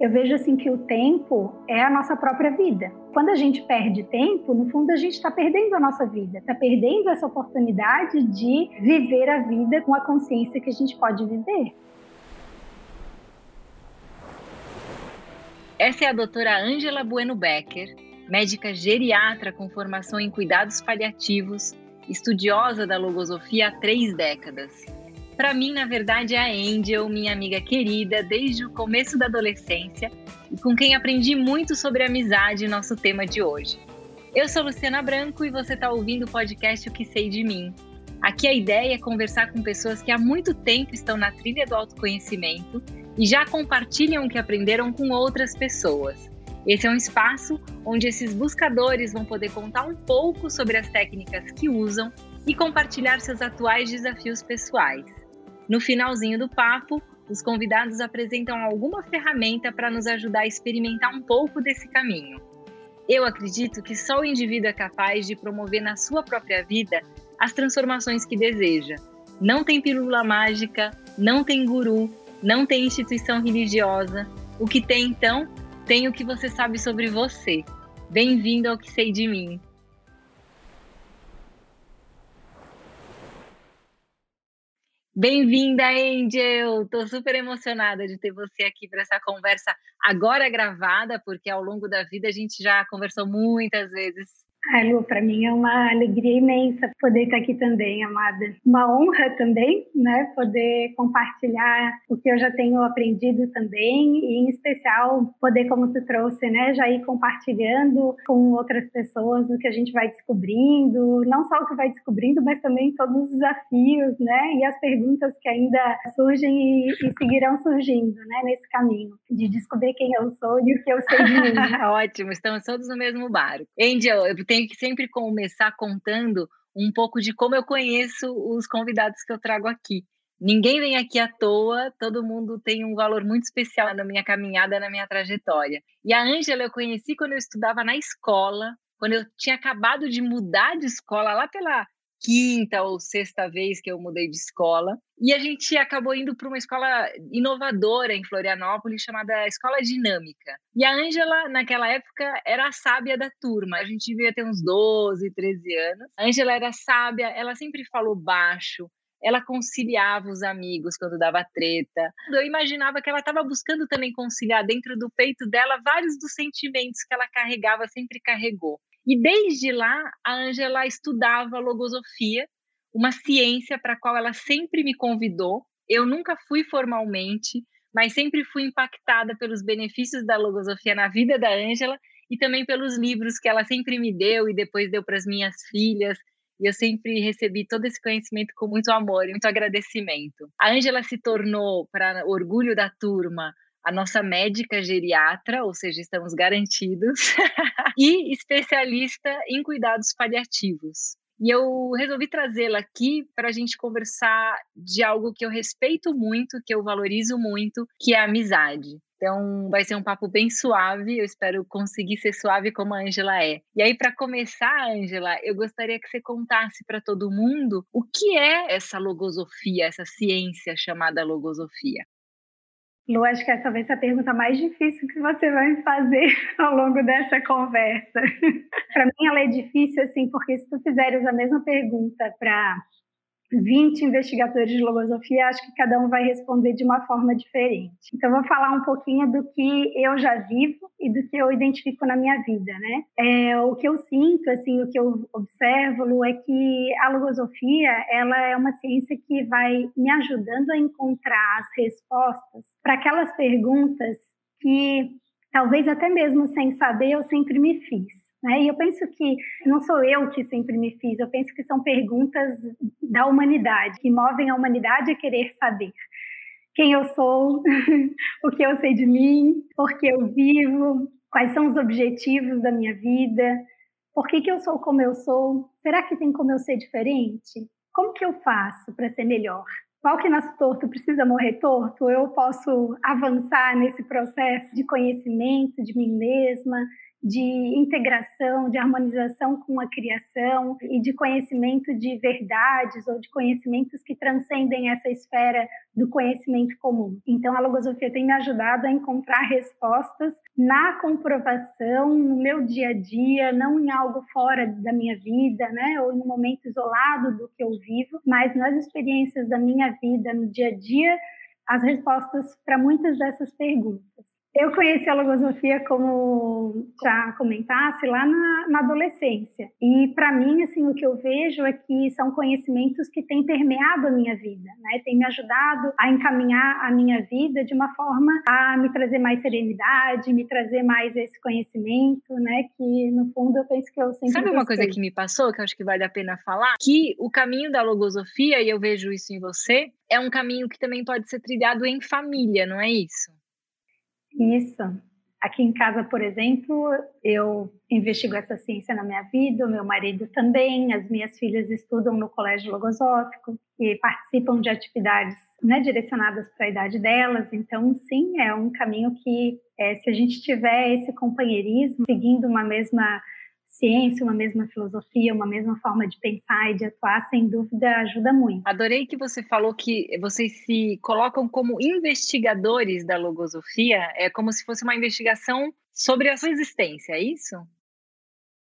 Eu vejo assim que o tempo é a nossa própria vida. Quando a gente perde tempo, no fundo a gente está perdendo a nossa vida, está perdendo essa oportunidade de viver a vida com a consciência que a gente pode viver. Essa é a doutora Ângela Bueno Becker, médica geriatra com formação em cuidados paliativos, estudiosa da logosofia há três décadas. Para mim, na verdade, é a Angel, minha amiga querida desde o começo da adolescência e com quem aprendi muito sobre amizade, nosso tema de hoje. Eu sou Luciana Branco e você está ouvindo o podcast O Que Sei de Mim. Aqui a ideia é conversar com pessoas que há muito tempo estão na trilha do autoconhecimento e já compartilham o que aprenderam com outras pessoas. Esse é um espaço onde esses buscadores vão poder contar um pouco sobre as técnicas que usam e compartilhar seus atuais desafios pessoais. No finalzinho do papo, os convidados apresentam alguma ferramenta para nos ajudar a experimentar um pouco desse caminho. Eu acredito que só o indivíduo é capaz de promover na sua própria vida as transformações que deseja. Não tem pílula mágica, não tem guru, não tem instituição religiosa. O que tem então? Tem o que você sabe sobre você. Bem-vindo ao que sei de mim. Bem-vinda, Angel! Estou super emocionada de ter você aqui para essa conversa agora gravada, porque ao longo da vida a gente já conversou muitas vezes Ai, Lu, para mim é uma alegria imensa poder estar aqui também, amada. Uma honra também, né? Poder compartilhar o que eu já tenho aprendido também e, em especial, poder, como tu trouxe, né? Já ir compartilhando com outras pessoas o que a gente vai descobrindo, não só o que vai descobrindo, mas também todos os desafios, né? E as perguntas que ainda surgem e, e seguirão surgindo, né? Nesse caminho de descobrir quem eu sou e o que eu sei de mim. Ótimo, estamos todos no mesmo barco. Angel, eu tenho que sempre começar contando um pouco de como eu conheço os convidados que eu trago aqui. Ninguém vem aqui à toa, todo mundo tem um valor muito especial na minha caminhada, na minha trajetória. E a Ângela eu conheci quando eu estudava na escola, quando eu tinha acabado de mudar de escola, lá pela quinta ou sexta vez que eu mudei de escola. E a gente acabou indo para uma escola inovadora em Florianópolis, chamada Escola Dinâmica. E a Ângela, naquela época, era a sábia da turma. A gente devia ter uns 12, 13 anos. A Ângela era sábia, ela sempre falou baixo, ela conciliava os amigos quando dava treta. Eu imaginava que ela estava buscando também conciliar dentro do peito dela vários dos sentimentos que ela carregava, sempre carregou. E desde lá, a Angela estudava logosofia, uma ciência para a qual ela sempre me convidou. Eu nunca fui formalmente, mas sempre fui impactada pelos benefícios da logosofia na vida da Angela e também pelos livros que ela sempre me deu e depois deu para as minhas filhas. E eu sempre recebi todo esse conhecimento com muito amor e muito agradecimento. A Angela se tornou, para orgulho da turma, a nossa médica geriatra, ou seja, estamos garantidos, e especialista em cuidados paliativos. E eu resolvi trazê-la aqui para a gente conversar de algo que eu respeito muito, que eu valorizo muito, que é a amizade. Então, vai ser um papo bem suave. Eu espero conseguir ser suave como a Ângela é. E aí, para começar, Ângela, eu gostaria que você contasse para todo mundo o que é essa logosofia, essa ciência chamada logosofia. Lu, acho que essa vai ser a pergunta mais difícil que você vai me fazer ao longo dessa conversa. para mim, ela é difícil, assim, porque se tu fizeres a mesma pergunta para 20 investigadores de logosofia, acho que cada um vai responder de uma forma diferente. Então, vou falar um pouquinho do que eu já vivo e do que eu identifico na minha vida, né? É, o que eu sinto, assim, o que eu observo, Lu, é que a logosofia, ela é uma ciência que vai me ajudando a encontrar as respostas para aquelas perguntas que, talvez até mesmo sem saber, eu sempre me fiz. Né? E eu penso que não sou eu que sempre me fiz, eu penso que são perguntas da humanidade, que movem a humanidade a querer saber quem eu sou, o que eu sei de mim, por que eu vivo, quais são os objetivos da minha vida, por que, que eu sou como eu sou, será que tem como eu ser diferente? Como que eu faço para ser melhor? Qual que nasce torto precisa morrer torto? Eu posso avançar nesse processo de conhecimento de mim mesma, de integração, de harmonização com a criação e de conhecimento de verdades ou de conhecimentos que transcendem essa esfera do conhecimento comum. Então, a logosofia tem me ajudado a encontrar respostas na comprovação, no meu dia a dia, não em algo fora da minha vida, né, ou em um momento isolado do que eu vivo, mas nas experiências da minha vida, no dia a dia, as respostas para muitas dessas perguntas. Eu conheci a logosofia, como já comentasse, lá na, na adolescência. E, para mim, assim, o que eu vejo é que são conhecimentos que têm permeado a minha vida, né? Tem me ajudado a encaminhar a minha vida de uma forma a me trazer mais serenidade, me trazer mais esse conhecimento, né? Que, no fundo, eu penso que eu sempre Sabe uma coisa que me passou, que eu acho que vale a pena falar? Que o caminho da logosofia, e eu vejo isso em você, é um caminho que também pode ser trilhado em família, não é isso? Isso. Aqui em casa, por exemplo, eu investigo essa ciência na minha vida, meu marido também, as minhas filhas estudam no colégio logosófico e participam de atividades né, direcionadas para a idade delas. Então, sim, é um caminho que, é, se a gente tiver esse companheirismo, seguindo uma mesma ciência, uma mesma filosofia, uma mesma forma de pensar e de atuar, sem dúvida ajuda muito. Adorei que você falou que vocês se colocam como investigadores da logosofia, é como se fosse uma investigação sobre a sua existência, é isso?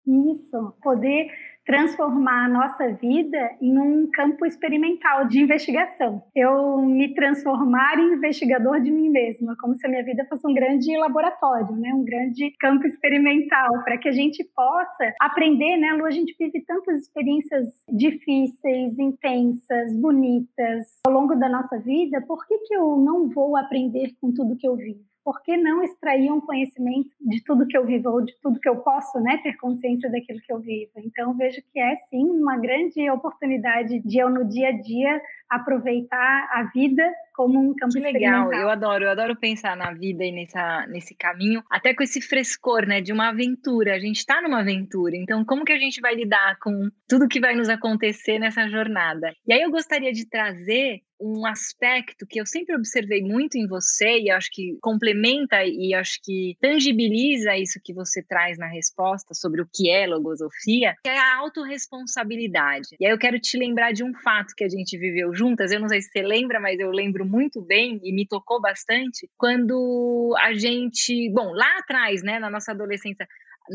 Isso, poder transformar a nossa vida em um campo experimental de investigação. Eu me transformar em investigador de mim mesma, como se a minha vida fosse um grande laboratório, né? um grande campo experimental, para que a gente possa aprender, né, Lu? A gente vive tantas experiências difíceis, intensas, bonitas ao longo da nossa vida, por que, que eu não vou aprender com tudo que eu vivo? Por que não extrair um conhecimento de tudo que eu vivo ou de tudo que eu posso, né, ter consciência daquilo que eu vivo? Então vejo que é sim uma grande oportunidade de eu no dia a dia aproveitar a vida como um campo que legal, eu adoro, eu adoro pensar na vida e nessa, nesse caminho, até com esse frescor, né, de uma aventura. A gente está numa aventura, então como que a gente vai lidar com tudo que vai nos acontecer nessa jornada? E aí eu gostaria de trazer um aspecto que eu sempre observei muito em você e acho que complementa e acho que tangibiliza isso que você traz na resposta sobre o que é logosofia, que é a autorresponsabilidade. E aí eu quero te lembrar de um fato que a gente viveu juntas, eu não sei se você lembra, mas eu lembro muito bem e me tocou bastante quando a gente, bom, lá atrás, né, na nossa adolescência,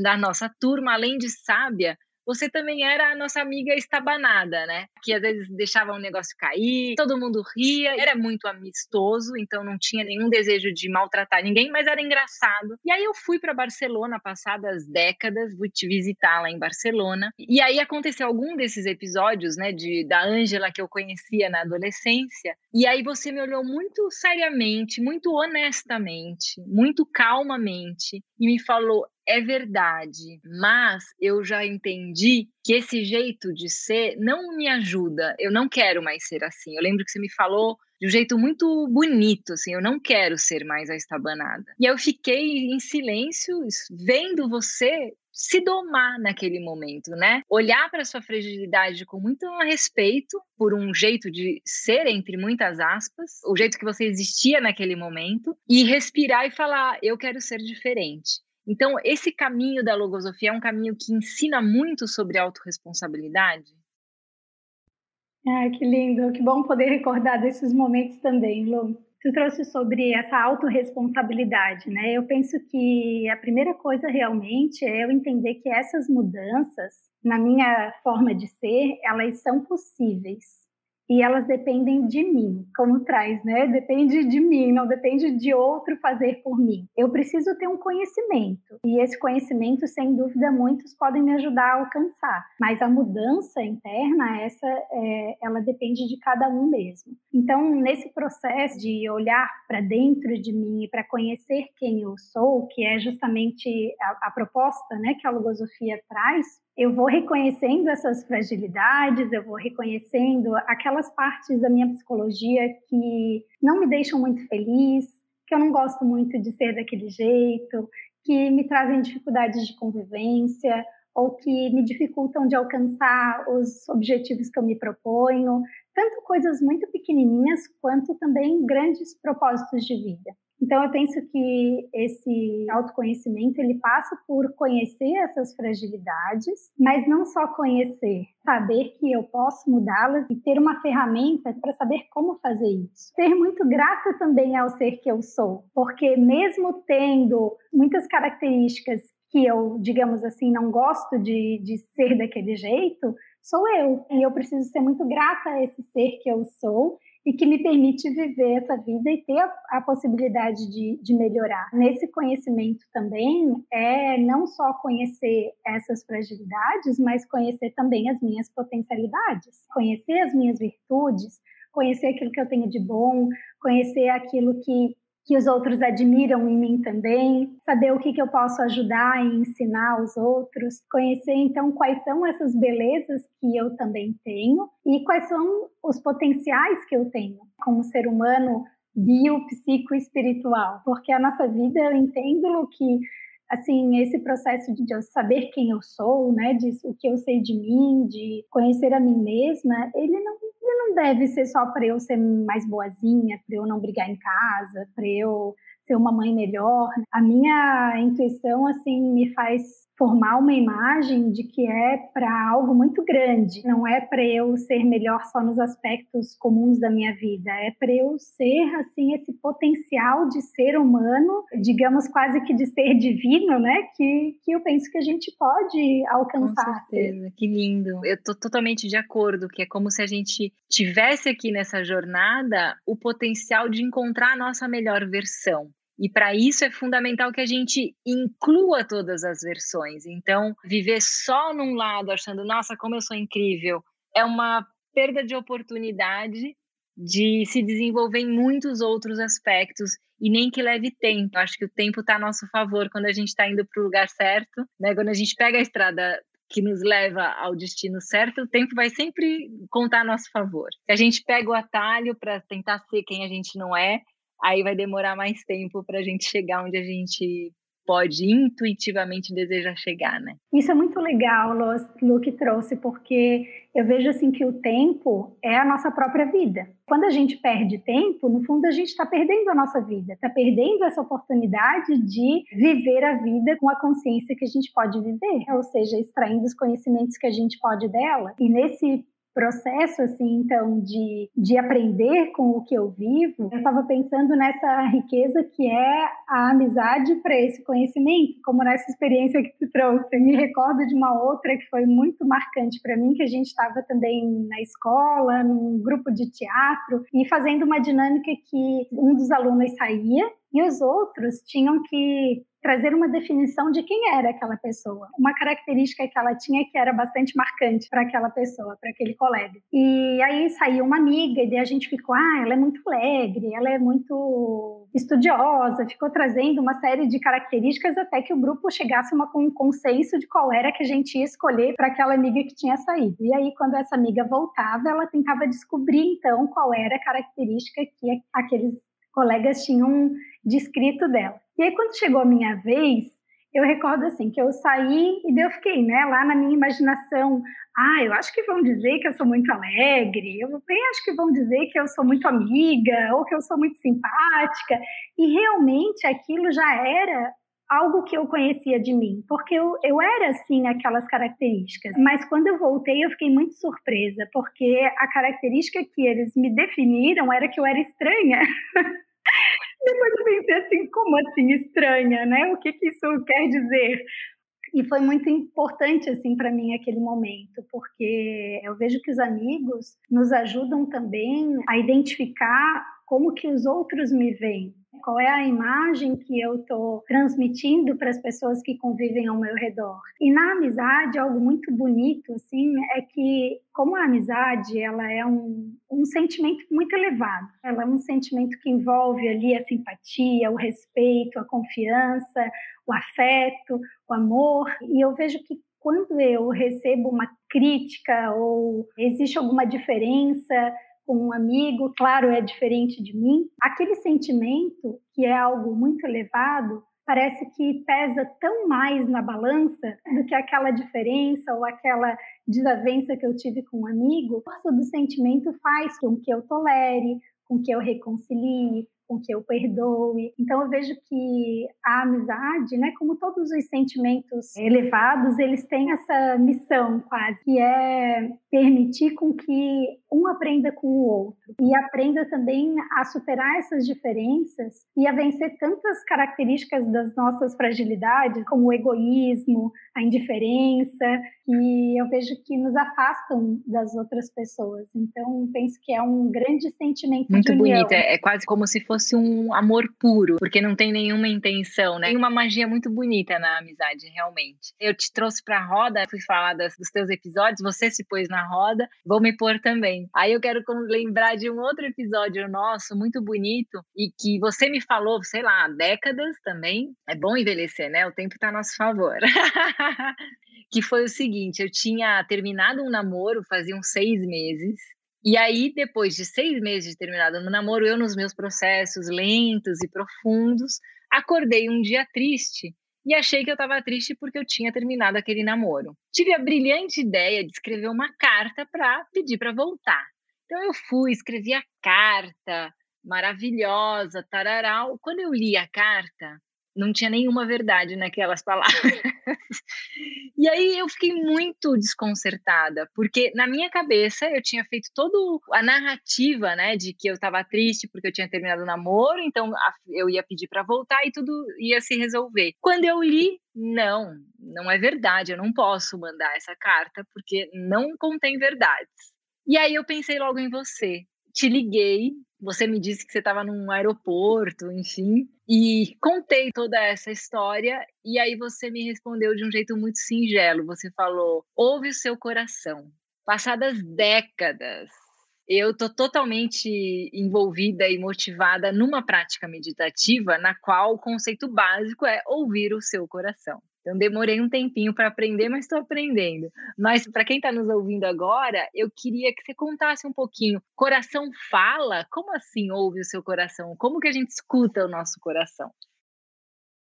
da nossa turma, além de sábia, você também era a nossa amiga estabanada, né? Que às vezes deixava um negócio cair, todo mundo ria, era muito amistoso, então não tinha nenhum desejo de maltratar ninguém, mas era engraçado. E aí eu fui para Barcelona passadas décadas, fui te visitar lá em Barcelona. E aí aconteceu algum desses episódios, né, de da Ângela que eu conhecia na adolescência. E aí você me olhou muito seriamente, muito honestamente, muito calmamente e me falou: é verdade, mas eu já entendi que esse jeito de ser não me ajuda. Eu não quero mais ser assim. Eu lembro que você me falou de um jeito muito bonito, assim, eu não quero ser mais a estabanada. E eu fiquei em silêncio, vendo você se domar naquele momento, né? Olhar para sua fragilidade com muito respeito por um jeito de ser entre muitas aspas, o jeito que você existia naquele momento e respirar e falar, eu quero ser diferente. Então, esse caminho da logosofia é um caminho que ensina muito sobre autorresponsabilidade? Ai, que lindo, que bom poder recordar desses momentos também, Lu. Tu trouxe sobre essa autorresponsabilidade, né? Eu penso que a primeira coisa realmente é eu entender que essas mudanças, na minha forma de ser, elas são possíveis e elas dependem de mim, como traz, né? Depende de mim, não depende de outro fazer por mim. Eu preciso ter um conhecimento e esse conhecimento, sem dúvida, muitos podem me ajudar a alcançar. Mas a mudança interna, essa, é, ela depende de cada um mesmo. Então, nesse processo de olhar para dentro de mim e para conhecer quem eu sou, que é justamente a, a proposta, né, que a logosofia traz, eu vou reconhecendo essas fragilidades, eu vou reconhecendo aquelas partes da minha psicologia que não me deixam muito feliz, que eu não gosto muito de ser daquele jeito, que me trazem dificuldades de convivência ou que me dificultam de alcançar os objetivos que eu me proponho, tanto coisas muito pequenininhas quanto também grandes propósitos de vida. Então, eu penso que esse autoconhecimento ele passa por conhecer essas fragilidades, mas não só conhecer, saber que eu posso mudá-las e ter uma ferramenta para saber como fazer isso. Ser muito grata também ao ser que eu sou, porque mesmo tendo muitas características que eu, digamos assim, não gosto de, de ser daquele jeito, sou eu. E eu preciso ser muito grata a esse ser que eu sou e que me permite viver essa vida e ter a, a possibilidade de, de, melhorar. Nesse conhecimento também é não só conhecer essas fragilidades, mas conhecer também as minhas potencialidades, conhecer as minhas virtudes, conhecer aquilo que eu tenho de bom, conhecer aquilo que que os outros admiram em mim também, saber o que, que eu posso ajudar e ensinar aos outros, conhecer então quais são essas belezas que eu também tenho e quais são os potenciais que eu tenho como ser humano bio, psico espiritual, porque a nossa vida eu entendo que assim esse processo de eu saber quem eu sou, né, de o que eu sei de mim, de conhecer a mim mesma, ele não ele não deve ser só para eu ser mais boazinha, para eu não brigar em casa, para eu ser uma mãe melhor. A minha intuição assim me faz formar uma imagem de que é para algo muito grande, não é para eu ser melhor só nos aspectos comuns da minha vida, é para eu ser assim esse potencial de ser humano, digamos quase que de ser divino, né? Que, que eu penso que a gente pode alcançar. Com certeza, que lindo. Eu tô totalmente de acordo, que é como se a gente tivesse aqui nessa jornada o potencial de encontrar a nossa melhor versão. E para isso é fundamental que a gente inclua todas as versões. Então, viver só num lado achando, nossa, como eu sou incrível, é uma perda de oportunidade de se desenvolver em muitos outros aspectos e nem que leve tempo. Acho que o tempo está a nosso favor quando a gente está indo para o lugar certo, né? Quando a gente pega a estrada que nos leva ao destino certo, o tempo vai sempre contar a nosso favor. Se a gente pega o atalho para tentar ser quem a gente não é, aí vai demorar mais tempo para a gente chegar onde a gente pode intuitivamente desejar chegar, né? Isso é muito legal, Lu, que trouxe, porque eu vejo assim que o tempo é a nossa própria vida. Quando a gente perde tempo, no fundo a gente está perdendo a nossa vida, está perdendo essa oportunidade de viver a vida com a consciência que a gente pode viver, ou seja, extraindo os conhecimentos que a gente pode dela. E nesse processo assim então de, de aprender com o que eu vivo eu estava pensando nessa riqueza que é a amizade para esse conhecimento como nessa experiência que tu trouxe. Me recordo de uma outra que foi muito marcante para mim que a gente estava também na escola num grupo de teatro e fazendo uma dinâmica que um dos alunos saía e os outros tinham que trazer uma definição de quem era aquela pessoa, uma característica que ela tinha que era bastante marcante para aquela pessoa, para aquele colega. E aí saiu uma amiga e a gente ficou, ah, ela é muito alegre, ela é muito estudiosa, ficou trazendo uma série de características até que o grupo chegasse a um consenso de qual era que a gente ia escolher para aquela amiga que tinha saído. E aí quando essa amiga voltava, ela tentava descobrir então qual era a característica que aqueles colegas tinham descrito dela. E aí, quando chegou a minha vez, eu recordo assim que eu saí e eu fiquei, né, lá na minha imaginação, ah, eu acho que vão dizer que eu sou muito alegre, eu bem acho que vão dizer que eu sou muito amiga ou que eu sou muito simpática, e realmente aquilo já era algo que eu conhecia de mim, porque eu, eu era assim aquelas características. Mas quando eu voltei, eu fiquei muito surpresa, porque a característica que eles me definiram era que eu era estranha. Depois eu pensei assim, como assim estranha, né? O que, que isso quer dizer? E foi muito importante assim para mim aquele momento, porque eu vejo que os amigos nos ajudam também a identificar como que os outros me veem, qual é a imagem que eu estou transmitindo para as pessoas que convivem ao meu redor. E na amizade, algo muito bonito, assim, é que como a amizade, ela é um, um sentimento muito elevado. Ela é um sentimento que envolve ali a simpatia, o respeito, a confiança, o afeto, o amor. E eu vejo que quando eu recebo uma crítica ou existe alguma diferença com um amigo, claro, é diferente de mim, aquele sentimento, que é algo muito elevado, parece que pesa tão mais na balança do que aquela diferença ou aquela desavença que eu tive com um amigo. A força do sentimento faz com que eu tolere, com que eu reconcilie, com que eu perdoe. Então eu vejo que a amizade, né, como todos os sentimentos elevados, eles têm essa missão quase, que é permitir com que um aprenda com o outro e aprenda também a superar essas diferenças e a vencer tantas características das nossas fragilidades, como o egoísmo, a indiferença, que eu vejo que nos afastam das outras pessoas. Então, penso que é um grande sentimento Muito de bonito, é, é quase como se fosse um amor puro, porque não tem nenhuma intenção, né? Tem uma magia muito bonita na amizade, realmente. Eu te trouxe para a roda, fui falar das, dos teus episódios, você se pôs na roda, vou me pôr também. Aí eu quero lembrar de um outro episódio nosso, muito bonito, e que você me falou, sei lá, há décadas também. É bom envelhecer, né? O tempo está a nosso favor. que foi o seguinte: eu tinha terminado um namoro fazia uns seis meses. E aí, depois de seis meses de terminado o namoro, eu, nos meus processos lentos e profundos, acordei um dia triste e achei que eu estava triste porque eu tinha terminado aquele namoro. Tive a brilhante ideia de escrever uma carta para pedir para voltar. Então eu fui, escrevi a carta, maravilhosa, tararau. Quando eu li a carta, não tinha nenhuma verdade naquelas palavras. e aí eu fiquei muito desconcertada, porque na minha cabeça eu tinha feito toda a narrativa, né, de que eu estava triste porque eu tinha terminado o namoro, então eu ia pedir para voltar e tudo ia se resolver. Quando eu li, não, não é verdade, eu não posso mandar essa carta porque não contém verdades. E aí eu pensei logo em você. Te liguei, você me disse que você estava num aeroporto, enfim, e contei toda essa história e aí você me respondeu de um jeito muito singelo. Você falou: "Ouve o seu coração". Passadas décadas, eu tô totalmente envolvida e motivada numa prática meditativa na qual o conceito básico é ouvir o seu coração. Então, demorei um tempinho para aprender, mas estou aprendendo. Mas, para quem está nos ouvindo agora, eu queria que você contasse um pouquinho. Coração fala? Como assim ouve o seu coração? Como que a gente escuta o nosso coração?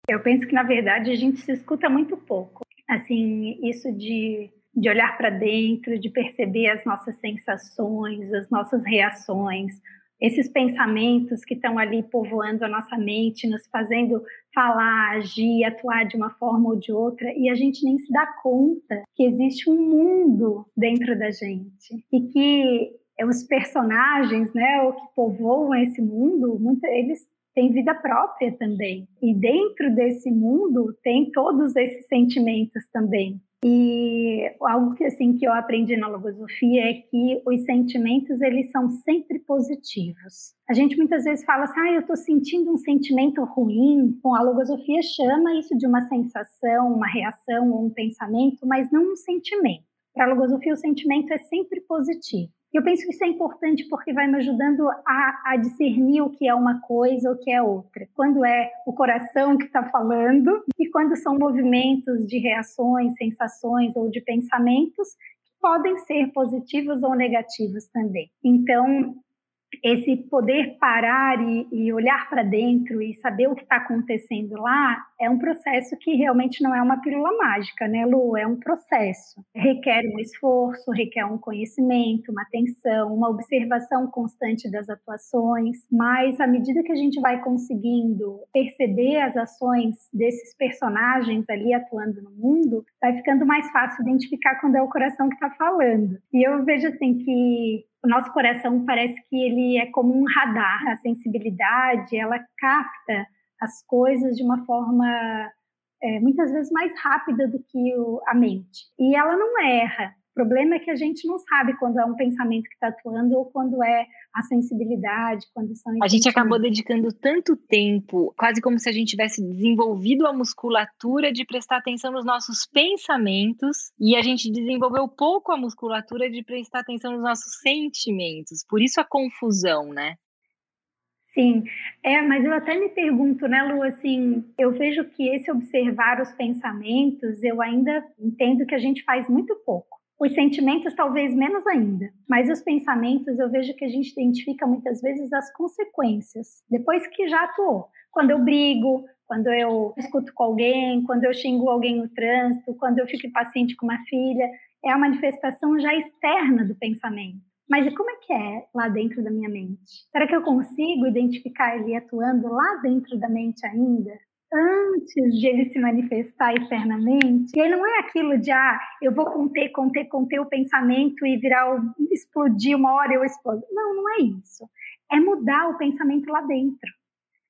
Eu penso que, na verdade, a gente se escuta muito pouco. Assim, isso de, de olhar para dentro, de perceber as nossas sensações, as nossas reações, esses pensamentos que estão ali povoando a nossa mente, nos fazendo falar, agir, atuar de uma forma ou de outra, e a gente nem se dá conta que existe um mundo dentro da gente e que os personagens, né, o que povoam esse mundo, eles têm vida própria também. E dentro desse mundo tem todos esses sentimentos também. E algo que assim que eu aprendi na logosofia é que os sentimentos eles são sempre positivos. A gente muitas vezes fala assim, ah, eu estou sentindo um sentimento ruim. Bom, a logosofia chama isso de uma sensação, uma reação ou um pensamento, mas não um sentimento. Para a logosofia, o sentimento é sempre positivo. Eu penso que isso é importante porque vai me ajudando a, a discernir o que é uma coisa ou o que é outra. Quando é o coração que está falando e quando são movimentos de reações, sensações ou de pensamentos que podem ser positivos ou negativos também. Então, esse poder parar e, e olhar para dentro e saber o que está acontecendo lá é um processo que realmente não é uma pílula mágica, né, Lu? É um processo. Requer um esforço, requer um conhecimento, uma atenção, uma observação constante das atuações, mas à medida que a gente vai conseguindo perceber as ações desses personagens ali atuando no mundo, vai ficando mais fácil identificar quando é o coração que está falando. E eu vejo assim que o nosso coração parece que ele é como um radar, a sensibilidade, ela capta as coisas de uma forma é, muitas vezes mais rápida do que o, a mente. E ela não erra, problema é que a gente não sabe quando é um pensamento que está atuando ou quando é a sensibilidade, quando são. A gente acabou dedicando tanto tempo, quase como se a gente tivesse desenvolvido a musculatura de prestar atenção nos nossos pensamentos e a gente desenvolveu pouco a musculatura de prestar atenção nos nossos sentimentos. Por isso a confusão, né? Sim, é, mas eu até me pergunto, né, Lu, assim, eu vejo que esse observar os pensamentos, eu ainda entendo que a gente faz muito pouco. Os sentimentos, talvez menos ainda, mas os pensamentos, eu vejo que a gente identifica muitas vezes as consequências, depois que já atuou. Quando eu brigo, quando eu discuto com alguém, quando eu xingo alguém no trânsito, quando eu fico impaciente com uma filha, é a manifestação já externa do pensamento. Mas como é que é lá dentro da minha mente? Será que eu consigo identificar ele atuando lá dentro da mente ainda? Antes de ele se manifestar externamente, e aí não é aquilo de, ah, eu vou conter, conter, conter o pensamento e virar, o, explodir uma hora eu explodo. Não, não é isso. É mudar o pensamento lá dentro.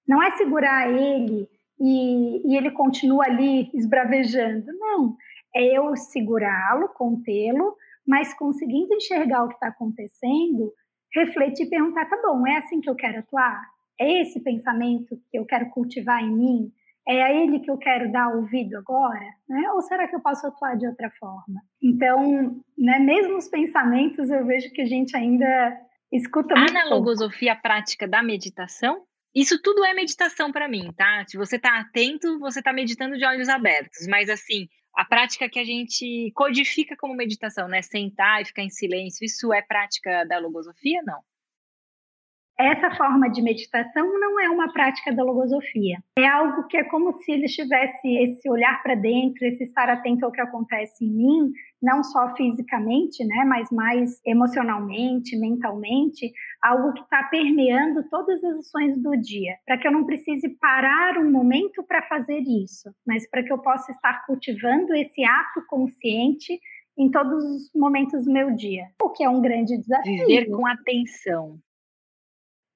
Não é segurar ele e, e ele continua ali esbravejando. Não. É eu segurá-lo, contê-lo, mas conseguindo enxergar o que está acontecendo, refletir e perguntar: tá bom, é assim que eu quero atuar? É esse pensamento que eu quero cultivar em mim? É a ele que eu quero dar ouvido agora? Né? Ou será que eu posso atuar de outra forma? Então, né, mesmo os pensamentos, eu vejo que a gente ainda escuta muito. A logosofia prática da meditação, isso tudo é meditação para mim, tá? Se você está atento, você está meditando de olhos abertos. Mas assim, a prática que a gente codifica como meditação, né? Sentar e ficar em silêncio, isso é prática da logosofia? Não. Essa forma de meditação não é uma prática da logosofia. É algo que é como se ele tivesse esse olhar para dentro, esse estar atento ao que acontece em mim, não só fisicamente, né, mas mais emocionalmente, mentalmente, algo que está permeando todas as ações do dia, para que eu não precise parar um momento para fazer isso, mas para que eu possa estar cultivando esse ato consciente em todos os momentos do meu dia, o que é um grande desafio. Viver com atenção.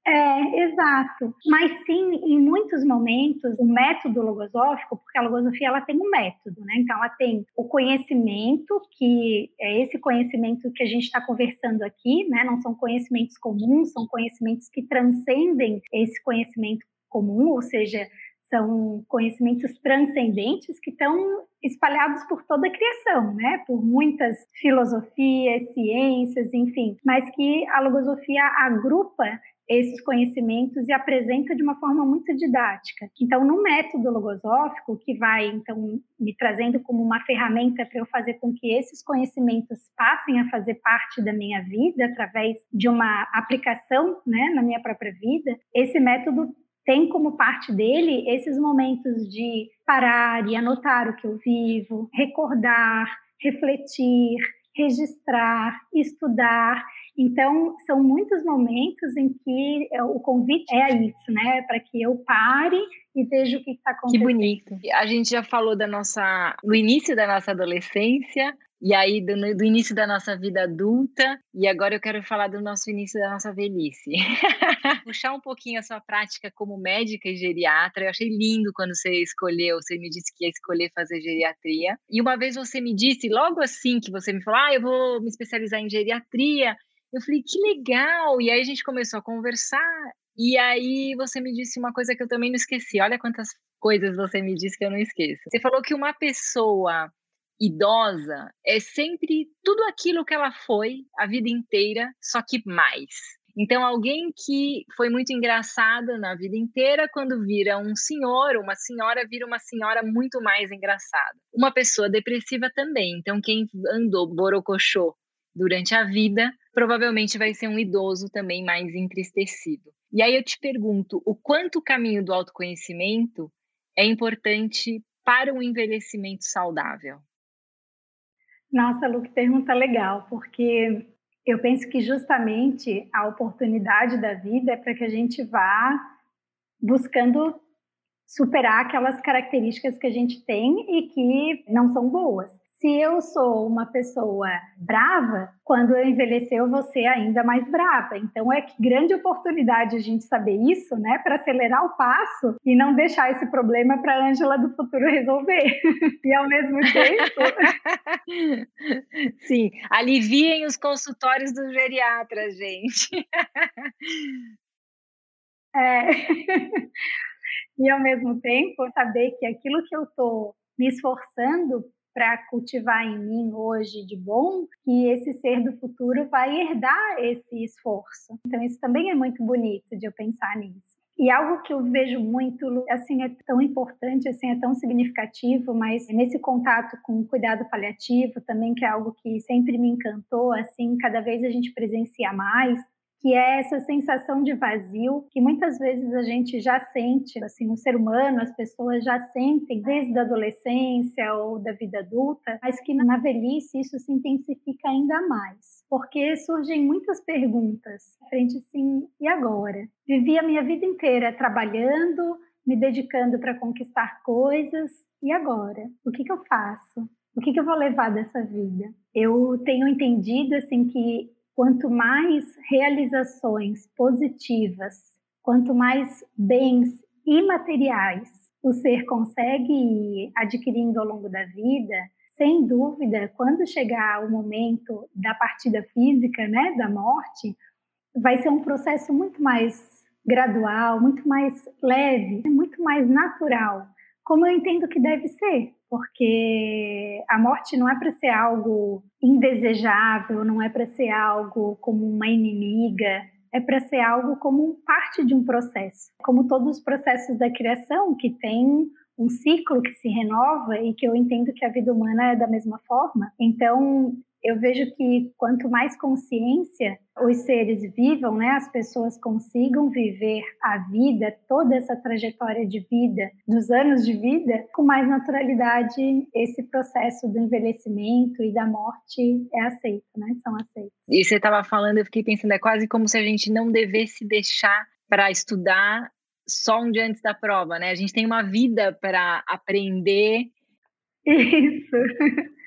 É, exato. Mas sim, em muitos momentos, o método logosófico, porque a logosofia ela tem um método, né? Então, ela tem o conhecimento, que é esse conhecimento que a gente está conversando aqui, né? Não são conhecimentos comuns, são conhecimentos que transcendem esse conhecimento comum, ou seja, são conhecimentos transcendentes que estão espalhados por toda a criação, né? Por muitas filosofias, ciências, enfim, mas que a logosofia agrupa esses conhecimentos e apresenta de uma forma muito didática. Então, no método logosófico, que vai então me trazendo como uma ferramenta para eu fazer com que esses conhecimentos passem a fazer parte da minha vida através de uma aplicação, né, na minha própria vida, esse método tem como parte dele esses momentos de parar e anotar o que eu vivo, recordar, refletir, registrar, estudar então, são muitos momentos em que é, o convite é isso, né? Para que eu pare e veja o que está acontecendo. Que bonito. A gente já falou da nossa, no início da nossa adolescência, e aí do, do, início da nossa vida adulta, e agora eu quero falar do nosso início da nossa velhice. Puxar um pouquinho a sua prática como médica e geriatra, eu achei lindo quando você escolheu, você me disse que ia escolher fazer geriatria, e uma vez você me disse, logo assim que você me falou, ah, eu vou me especializar em geriatria, eu falei, que legal! E aí a gente começou a conversar, e aí você me disse uma coisa que eu também não esqueci. Olha quantas coisas você me disse que eu não esqueço. Você falou que uma pessoa idosa é sempre tudo aquilo que ela foi a vida inteira, só que mais. Então, alguém que foi muito engraçado na vida inteira, quando vira um senhor, uma senhora, vira uma senhora muito mais engraçada. Uma pessoa depressiva também. Então, quem andou borocochô durante a vida, provavelmente vai ser um idoso também mais entristecido. E aí eu te pergunto, o quanto o caminho do autoconhecimento é importante para o envelhecimento saudável? Nossa, Lu, que pergunta legal, porque eu penso que justamente a oportunidade da vida é para que a gente vá buscando superar aquelas características que a gente tem e que não são boas se eu sou uma pessoa brava, quando eu envelhecer eu vou ser ainda mais brava. Então é que grande oportunidade a gente saber isso, né, para acelerar o passo e não deixar esse problema para a Ângela do futuro resolver. e ao mesmo tempo. Sim, aliviem os consultórios dos geriatras, gente. é. e ao mesmo tempo saber que aquilo que eu estou me esforçando para cultivar em mim hoje de bom, que esse ser do futuro vai herdar esse esforço. Então isso também é muito bonito de eu pensar nisso. E algo que eu vejo muito, assim, é tão importante, assim, é tão significativo, mas nesse contato com o cuidado paliativo também, que é algo que sempre me encantou, assim, cada vez a gente presencia mais, que é essa sensação de vazio que muitas vezes a gente já sente, assim, no ser humano, as pessoas já sentem desde a adolescência ou da vida adulta, mas que na velhice isso se intensifica ainda mais, porque surgem muitas perguntas frente assim, e agora? Vivi a minha vida inteira trabalhando, me dedicando para conquistar coisas, e agora? O que, que eu faço? O que, que eu vou levar dessa vida? Eu tenho entendido assim que quanto mais realizações positivas, quanto mais bens imateriais o ser consegue ir adquirindo ao longo da vida, sem dúvida, quando chegar o momento da partida física, né, da morte, vai ser um processo muito mais gradual, muito mais leve, muito mais natural, como eu entendo que deve ser porque a morte não é para ser algo indesejável, não é para ser algo como uma inimiga, é para ser algo como parte de um processo, como todos os processos da criação que tem um ciclo que se renova e que eu entendo que a vida humana é da mesma forma. Então, eu vejo que quanto mais consciência os seres vivam, né, as pessoas consigam viver a vida, toda essa trajetória de vida, dos anos de vida, com mais naturalidade, esse processo do envelhecimento e da morte é aceito, né, são aceitos. E você estava falando, eu fiquei pensando, é quase como se a gente não devesse deixar para estudar só um dia antes da prova, né? A gente tem uma vida para aprender. Isso.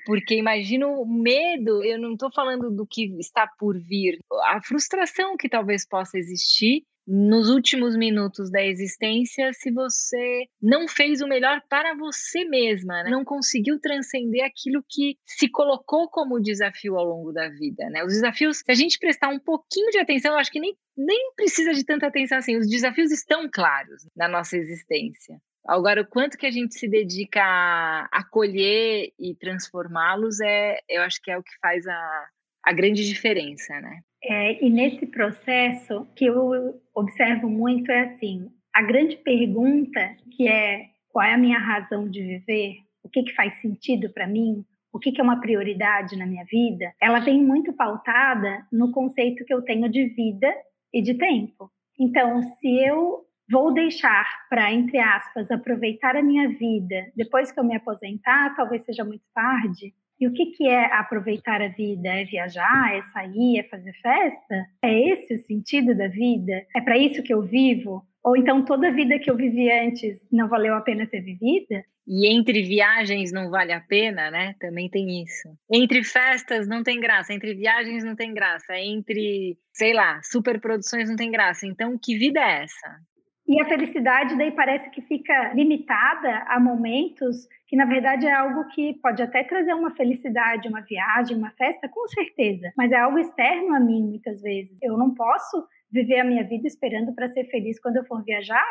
Porque imagino o medo, eu não estou falando do que está por vir, a frustração que talvez possa existir nos últimos minutos da existência se você não fez o melhor para você mesma, né? não conseguiu transcender aquilo que se colocou como desafio ao longo da vida. Né? Os desafios, se a gente prestar um pouquinho de atenção, eu acho que nem, nem precisa de tanta atenção assim, os desafios estão claros na nossa existência. Agora, o quanto que a gente se dedica a acolher e transformá-los, é, eu acho que é o que faz a, a grande diferença, né? É, e nesse processo, que eu observo muito é assim, a grande pergunta que é qual é a minha razão de viver, o que, que faz sentido para mim, o que, que é uma prioridade na minha vida, ela vem muito pautada no conceito que eu tenho de vida e de tempo. Então, se eu vou deixar para, entre aspas, aproveitar a minha vida depois que eu me aposentar, talvez seja muito tarde. E o que, que é aproveitar a vida? É viajar? É sair? É fazer festa? É esse o sentido da vida? É para isso que eu vivo? Ou então toda a vida que eu vivi antes não valeu a pena ser vivida? E entre viagens não vale a pena, né? Também tem isso. Entre festas não tem graça, entre viagens não tem graça, entre, sei lá, superproduções não tem graça. Então, que vida é essa? E a felicidade daí parece que fica limitada a momentos que na verdade é algo que pode até trazer uma felicidade, uma viagem, uma festa, com certeza, mas é algo externo a mim muitas vezes. Eu não posso viver a minha vida esperando para ser feliz quando eu for viajar,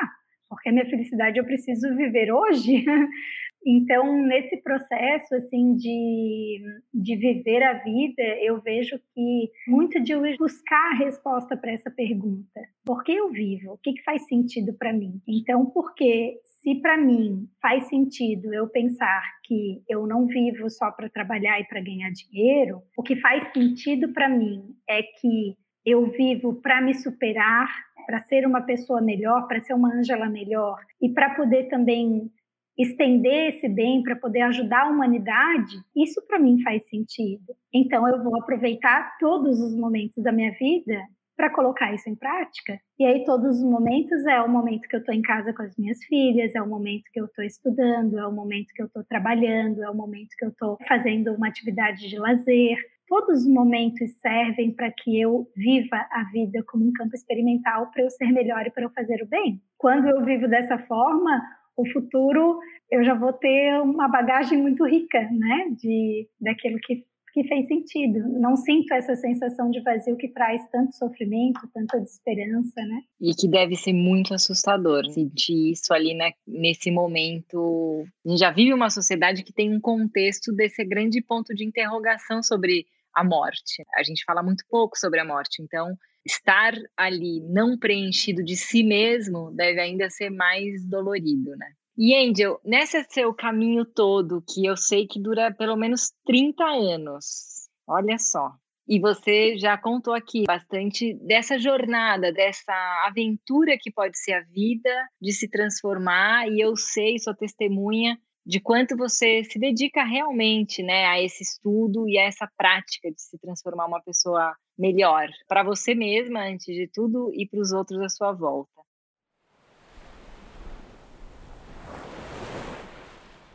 porque a minha felicidade eu preciso viver hoje. Então, nesse processo assim de, de viver a vida, eu vejo que muito de eu buscar a resposta para essa pergunta: por que eu vivo? O que, que faz sentido para mim? Então, porque se para mim faz sentido eu pensar que eu não vivo só para trabalhar e para ganhar dinheiro, o que faz sentido para mim é que eu vivo para me superar, para ser uma pessoa melhor, para ser uma Ângela melhor e para poder também estender esse bem para poder ajudar a humanidade, isso para mim faz sentido. Então eu vou aproveitar todos os momentos da minha vida para colocar isso em prática. E aí todos os momentos é o momento que eu estou em casa com as minhas filhas, é o momento que eu estou estudando, é o momento que eu estou trabalhando, é o momento que eu estou fazendo uma atividade de lazer. Todos os momentos servem para que eu viva a vida como um campo experimental para eu ser melhor e para eu fazer o bem. Quando eu vivo dessa forma, o futuro eu já vou ter uma bagagem muito rica, né, de daquilo que que fez sentido. Não sinto essa sensação de vazio que traz tanto sofrimento, tanta desesperança, né? E que deve ser muito assustador sentir isso ali né, nesse momento. A gente já vive uma sociedade que tem um contexto desse grande ponto de interrogação sobre a morte. A gente fala muito pouco sobre a morte, então estar ali não preenchido de si mesmo deve ainda ser mais dolorido, né? E Angel, nesse seu caminho todo, que eu sei que dura pelo menos 30 anos, olha só, E você já contou aqui bastante dessa jornada, dessa aventura que pode ser a vida, de se transformar, e eu sei, sou testemunha de quanto você se dedica realmente né, a esse estudo e a essa prática de se transformar uma pessoa melhor, para você mesma, antes de tudo, e para os outros à sua volta.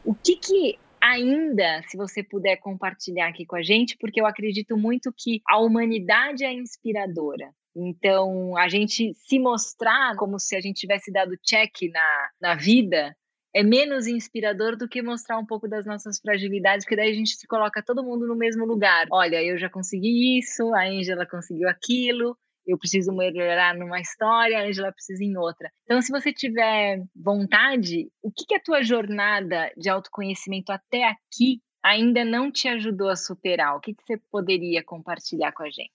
O que, que ainda, se você puder compartilhar aqui com a gente, porque eu acredito muito que a humanidade é inspiradora. Então, a gente se mostrar como se a gente tivesse dado check na, na vida é menos inspirador do que mostrar um pouco das nossas fragilidades, porque daí a gente se coloca todo mundo no mesmo lugar. Olha, eu já consegui isso, a Angela conseguiu aquilo, eu preciso melhorar numa história, a Angela precisa em outra. Então, se você tiver vontade, o que, que a tua jornada de autoconhecimento até aqui ainda não te ajudou a superar? O que, que você poderia compartilhar com a gente?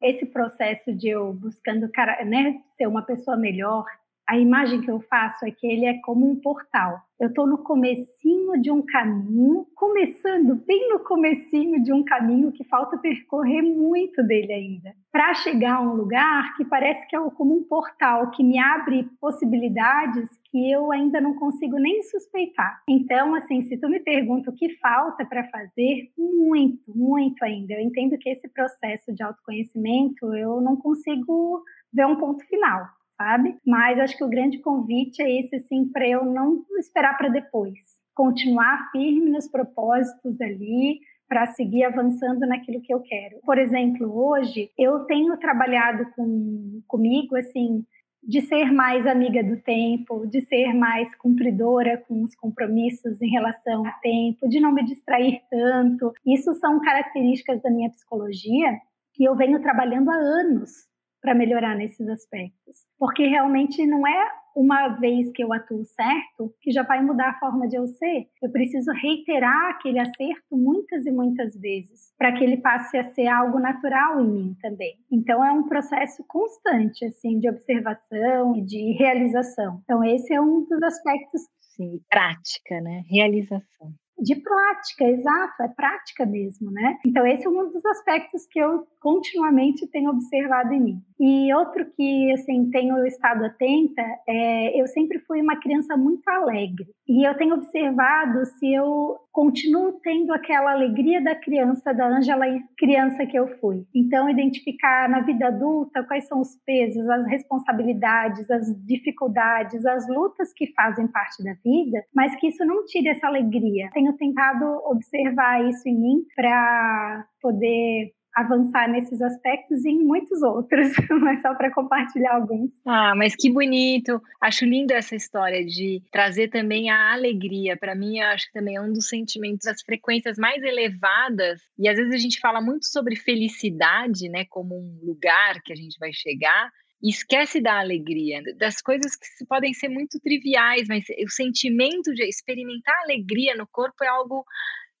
Esse processo de eu buscando né, ser uma pessoa melhor, a imagem que eu faço é que ele é como um portal. Eu estou no comecinho de um caminho, começando bem no comecinho de um caminho que falta percorrer muito dele ainda, para chegar a um lugar que parece que é como um portal que me abre possibilidades que eu ainda não consigo nem suspeitar. Então, assim, se tu me pergunta o que falta para fazer, muito, muito ainda. Eu entendo que esse processo de autoconhecimento eu não consigo ver um ponto final sabe? Mas acho que o grande convite é esse, assim, para eu não esperar para depois. Continuar firme nos propósitos ali, para seguir avançando naquilo que eu quero. Por exemplo, hoje eu tenho trabalhado com, comigo assim de ser mais amiga do tempo, de ser mais cumpridora com os compromissos em relação ao tempo, de não me distrair tanto. Isso são características da minha psicologia que eu venho trabalhando há anos para melhorar nesses aspectos. Porque realmente não é uma vez que eu atuo certo que já vai mudar a forma de eu ser. Eu preciso reiterar aquele acerto muitas e muitas vezes para que ele passe a ser algo natural em mim também. Então é um processo constante assim de observação e de realização. Então esse é um dos aspectos Sim, prática, né? Realização de prática, exato, é prática mesmo, né? Então esse é um dos aspectos que eu continuamente tenho observado em mim. E outro que assim tenho estado atenta é eu sempre fui uma criança muito alegre e eu tenho observado se eu continuo tendo aquela alegria da criança da Ângela criança que eu fui. Então identificar na vida adulta quais são os pesos, as responsabilidades, as dificuldades, as lutas que fazem parte da vida, mas que isso não tire essa alegria. Tenho tentado observar isso em mim para poder avançar nesses aspectos e em muitos outros, mas só para compartilhar alguns. Ah, mas que bonito! Acho lindo essa história de trazer também a alegria. Para mim, acho que também é um dos sentimentos, as frequências mais elevadas. E às vezes a gente fala muito sobre felicidade, né, como um lugar que a gente vai chegar. Esquece da alegria, das coisas que podem ser muito triviais, mas o sentimento de experimentar alegria no corpo é algo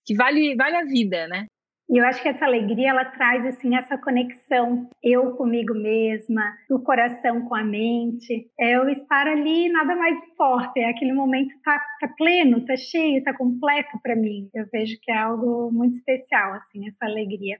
que vale, vale a vida, né? E eu acho que essa alegria ela traz assim essa conexão eu comigo mesma, do coração com a mente. É eu estar ali nada mais importa, é aquele momento tá, tá pleno, tá cheio, tá completo para mim. Eu vejo que é algo muito especial assim essa alegria.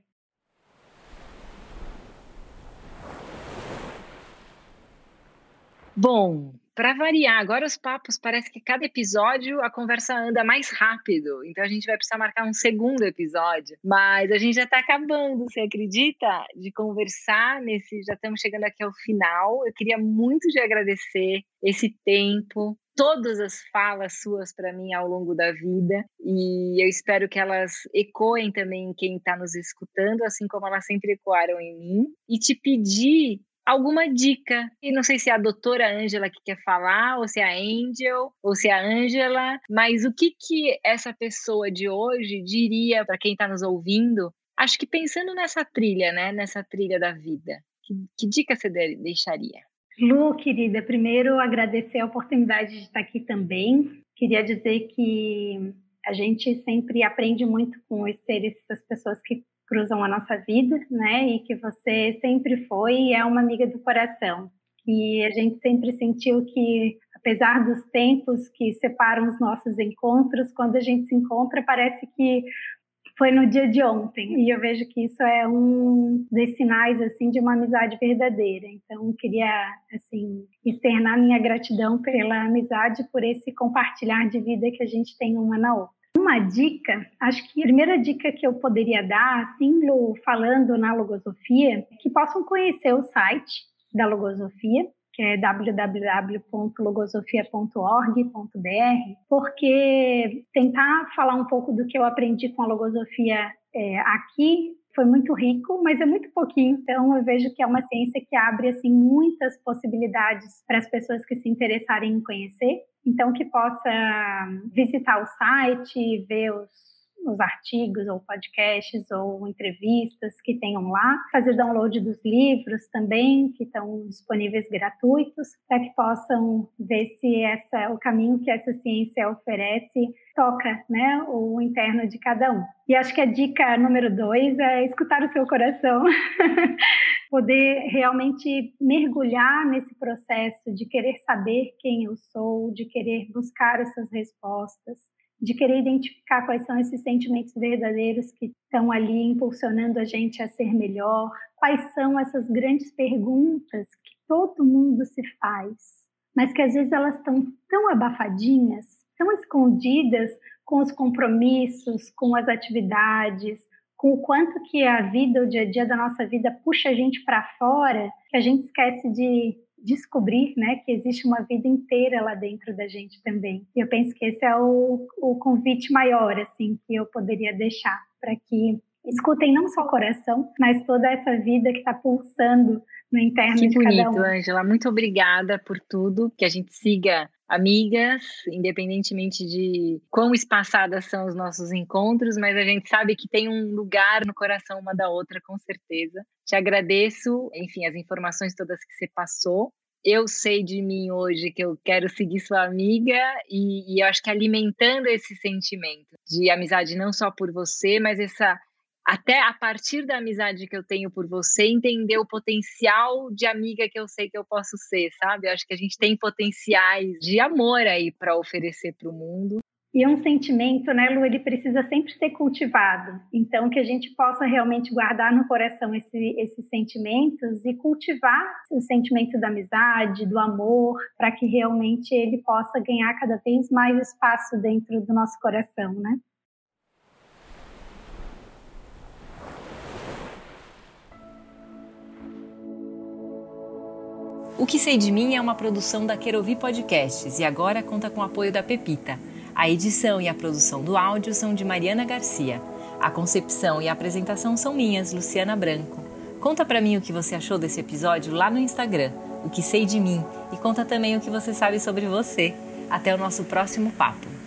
Bom, para variar, agora os papos parece que cada episódio a conversa anda mais rápido, então a gente vai precisar marcar um segundo episódio. Mas a gente já está acabando, você acredita? De conversar nesse. Já estamos chegando aqui ao final. Eu queria muito te agradecer esse tempo, todas as falas suas para mim ao longo da vida e eu espero que elas ecoem também em quem está nos escutando, assim como elas sempre ecoaram em mim. E te pedir alguma dica. E não sei se é a doutora Ângela que quer falar, ou se é a Angel, ou se é a Ângela, mas o que, que essa pessoa de hoje diria para quem está nos ouvindo? Acho que pensando nessa trilha, né? Nessa trilha da vida. Que, que dica você deixaria? Lu, querida, primeiro agradecer a oportunidade de estar aqui também. Queria dizer que a gente sempre aprende muito com os seres, as pessoas que cruzam a nossa vida, né? E que você sempre foi e é uma amiga do coração. E a gente sempre sentiu que, apesar dos tempos que separam os nossos encontros, quando a gente se encontra, parece que foi no dia de ontem e eu vejo que isso é um dos sinais assim de uma amizade verdadeira. Então queria assim externar minha gratidão pela amizade, por esse compartilhar de vida que a gente tem uma na outra. Uma dica, acho que a primeira dica que eu poderia dar, assim, falando na logosofia, é que possam conhecer o site da logosofia, que é www.logosofia.org.br, porque tentar falar um pouco do que eu aprendi com a logosofia é, aqui foi muito rico, mas é muito pouquinho. Então eu vejo que é uma ciência que abre assim muitas possibilidades para as pessoas que se interessarem em conhecer. Então que possa visitar o site, ver os os artigos ou podcasts ou entrevistas que tenham lá, fazer download dos livros também, que estão disponíveis gratuitos, para que possam ver se essa, o caminho que essa ciência oferece toca né, o interno de cada um. E acho que a dica número dois é escutar o seu coração, poder realmente mergulhar nesse processo de querer saber quem eu sou, de querer buscar essas respostas de querer identificar quais são esses sentimentos verdadeiros que estão ali impulsionando a gente a ser melhor, quais são essas grandes perguntas que todo mundo se faz, mas que às vezes elas estão tão abafadinhas, tão escondidas com os compromissos, com as atividades, com o quanto que a vida, o dia a dia da nossa vida puxa a gente para fora, que a gente esquece de descobrir né, que existe uma vida inteira lá dentro da gente também. E eu penso que esse é o, o convite maior assim que eu poderia deixar para que escutem não só o coração, mas toda essa vida que está pulsando no interno que de bonito, cada um. Ângela. Muito obrigada por tudo. Que a gente siga amigas, independentemente de quão espaçadas são os nossos encontros, mas a gente sabe que tem um lugar no coração uma da outra, com certeza. Te agradeço, enfim, as informações todas que você passou. Eu sei de mim hoje que eu quero seguir sua amiga e, e eu acho que alimentando esse sentimento de amizade não só por você, mas essa até a partir da amizade que eu tenho por você, entender o potencial de amiga que eu sei que eu posso ser, sabe? Eu acho que a gente tem potenciais de amor aí para oferecer para o mundo. E é um sentimento, né, Lu, ele precisa sempre ser cultivado. Então, que a gente possa realmente guardar no coração esse, esses sentimentos e cultivar o sentimento da amizade, do amor, para que realmente ele possa ganhar cada vez mais espaço dentro do nosso coração, né? O que sei de mim é uma produção da Querovi Podcasts e agora conta com o apoio da Pepita. A edição e a produção do áudio são de Mariana Garcia. A concepção e a apresentação são minhas, Luciana Branco. Conta para mim o que você achou desse episódio lá no Instagram, o que sei de mim, e conta também o que você sabe sobre você. Até o nosso próximo papo.